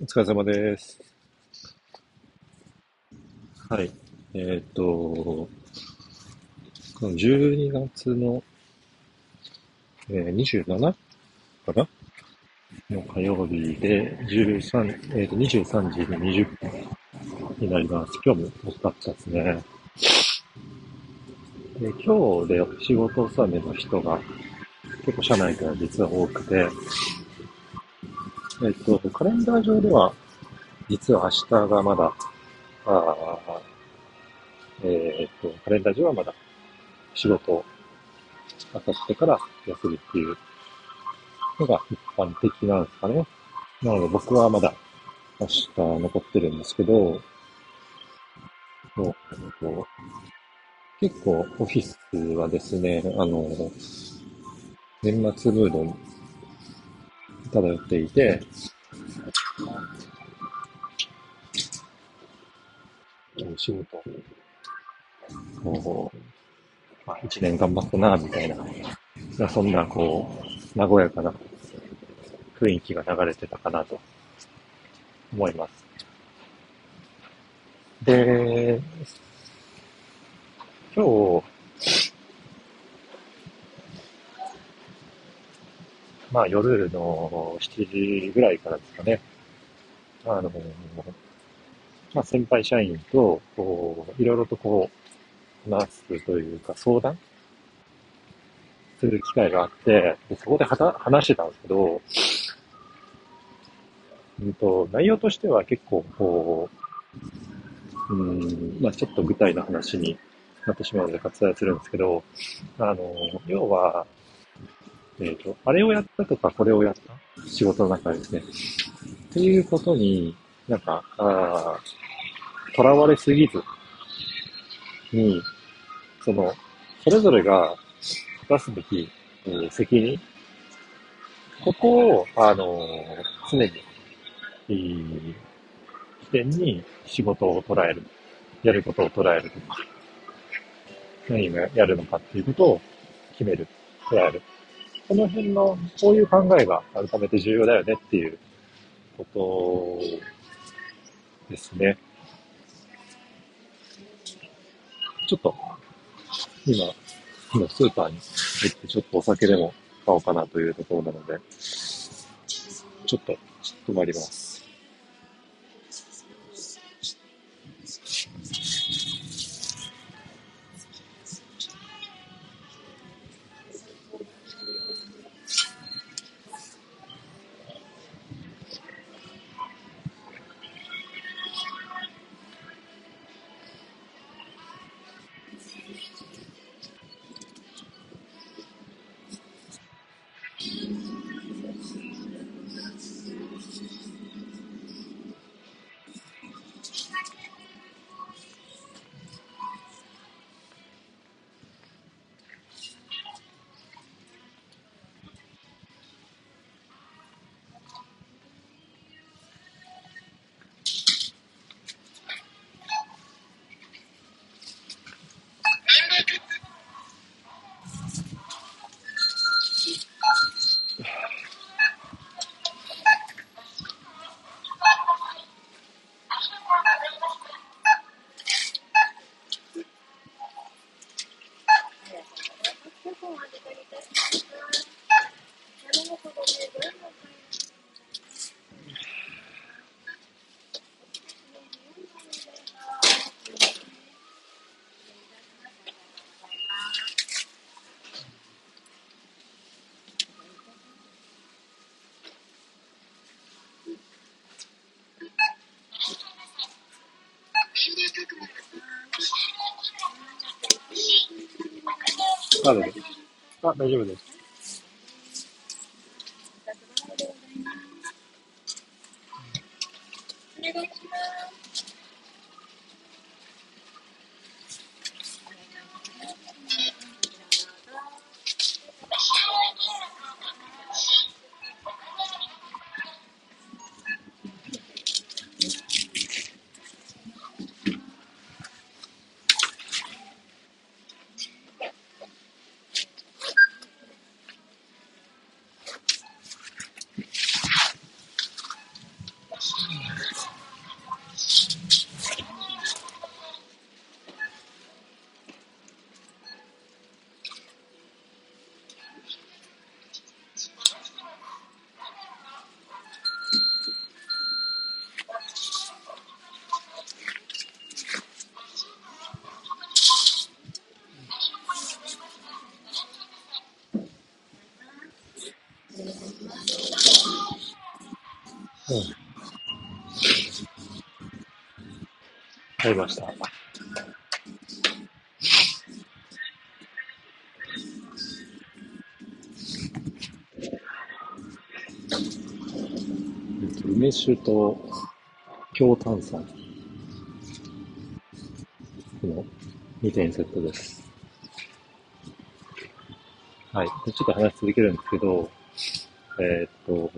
お疲れ様です。はい。えーっと、この12月の、えー、27かな？の火曜日で13、えーっと、23時20分になります。今日も遅かったですね。で今日で仕事納めの人が結構社内から実は多くて、えっと、カレンダー上では、実は明日がまだ、あえー、っと、カレンダー上はまだ仕事を、明後日から休みっていうのが一般的なんですかね。なので僕はまだ明日残ってるんですけど、そう結構オフィスはですね、あの、年末ムード漂っていて、仕事、こう、まあ、一年頑張ったな、みたいな、そんな、こう、和やかな雰囲気が流れてたかなと。思います。で、今日、まあ夜の7時ぐらいからですかね、あの、まあ先輩社員と、こう、いろいろとこう、話すというか相談する機会があって、でそこで話してたんですけど、うんと、内容としては結構こう、うん、まあちょっと具体の話になってしまうので割愛するんですけど、あの、要は、えっ、ー、と、あれをやったとか、これをやった仕事の中でですね。っていうことに、なんか、あ囚われすぎずに、その、それぞれが出すべき、えー、責任、ここを、あのー、常に、えー、起点に仕事を捉える、やることを捉えるとか、何をやるのかっていうことを決める、捉える。この辺の、こういう考えが改めて重要だよねっていうことですね。ちょっと、今、今スーパーに行ってちょっとお酒でも買おうかなというところなので、ちょっと止まります。で。あ、大丈夫です。お願いします。うん。入りました。梅酒と強炭酸。の2点セットです。はい。ちょっと話続けるんですけど、えー、っと、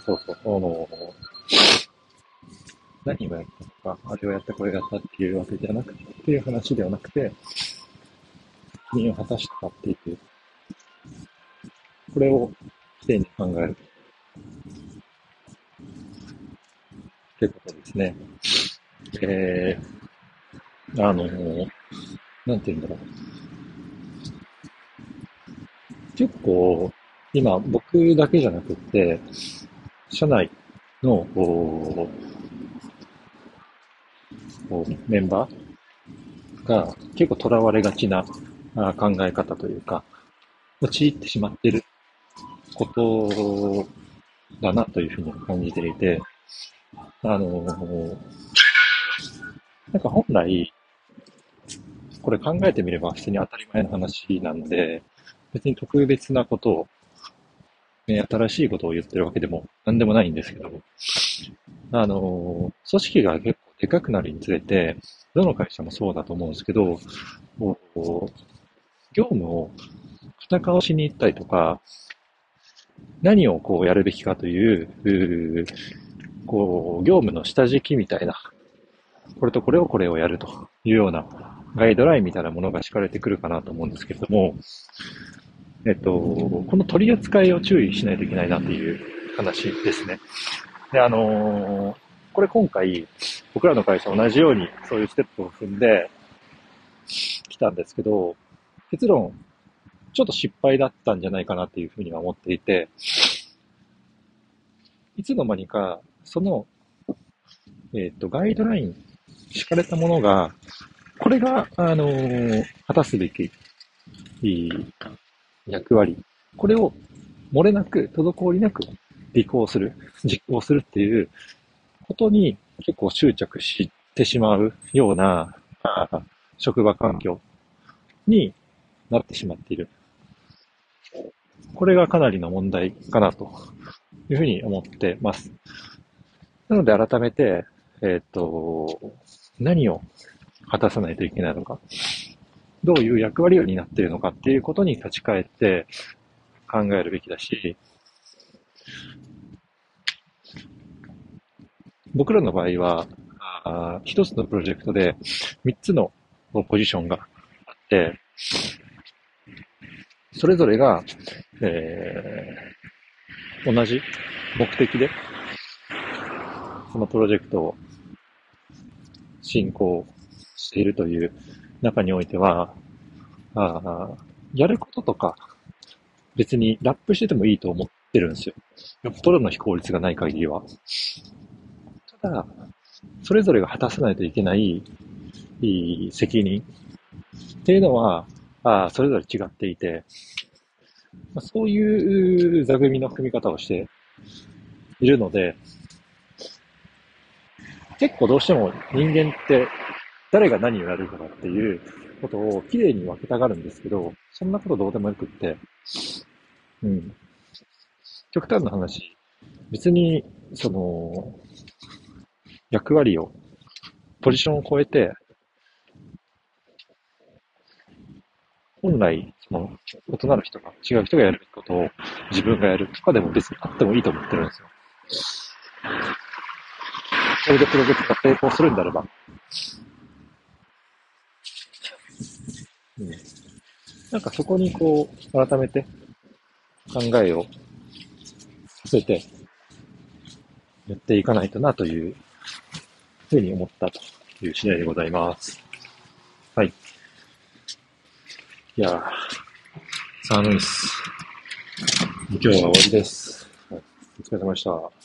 そうそう、あの、何をやったとか、あれをやった、これをやったっていうわけではなくて、っていう話ではなくて、責任を果たしたっていう、これをきれいに考える。ってことですね。えー、あの、なんて言うんだろう。結構、今、僕だけじゃなくて、社内の、メンバーが結構囚われがちな考え方というか、陥ってしまってることだなというふうに感じていて、あのなんか本来、これ考えてみれば普通に当たり前の話なので、別に特別なことを、ね、新しいことを言ってるわけでも何でもないんですけど、あの、組織が結構でかくなるにつれて、どの会社もそうだと思うんですけど、もう、業務を二顔しに行ったりとか、何をこうやるべきかという、こう、業務の下敷きみたいな、これとこれをこれをやるというようなガイドラインみたいなものが敷かれてくるかなと思うんですけれども、えっと、この取り扱いを注意しないといけないなっていう話ですね。で、あのー、これ今回、僕らの会社同じようにそういうステップを踏んできたんですけど、結論、ちょっと失敗だったんじゃないかなっていうふうには思っていて、いつの間にか、その、えっ、と、ガイドライン、敷かれたものが、これが、あのー、果たすべき、役割。これを漏れなく、滞りなく履行する、実行するっていうことに結構執着してしまうような職場環境になってしまっている。これがかなりの問題かなというふうに思ってます。なので改めて、えっ、ー、と、何を果たさないといけないのか。どういう役割を担っているのかっていうことに立ち返って考えるべきだし、僕らの場合は、あ一つのプロジェクトで三つのポジションがあって、それぞれが、えー、同じ目的で、そのプロジェクトを進行しているという中においては、あやることとか、別にラップしててもいいと思ってるんですよ。よっぽどの非効率がない限りは。ただ、それぞれが果たさないといけない責任っていうのは、あそれぞれ違っていて、ま、そういう座組の組み方をしているので、結構どうしても人間って誰が何をやるかっていうことを綺麗に分けたがるんですけど、そんなことどうでもよくって、うん。極端な話、別に、その、役割を、ポジションを超えて、本来、その、異なる人が、違う人がやることを自分がやるとかでも別にあってもいいと思ってるんですよ。それでプロジェクトが成功するんであれば、うん。なんかそこにこう、改めて考えをさせてやっていかないとなというふうに思ったという次第でございます。はい。いやー、寒いっす。今日は終わりです。はい、お疲れ様でした。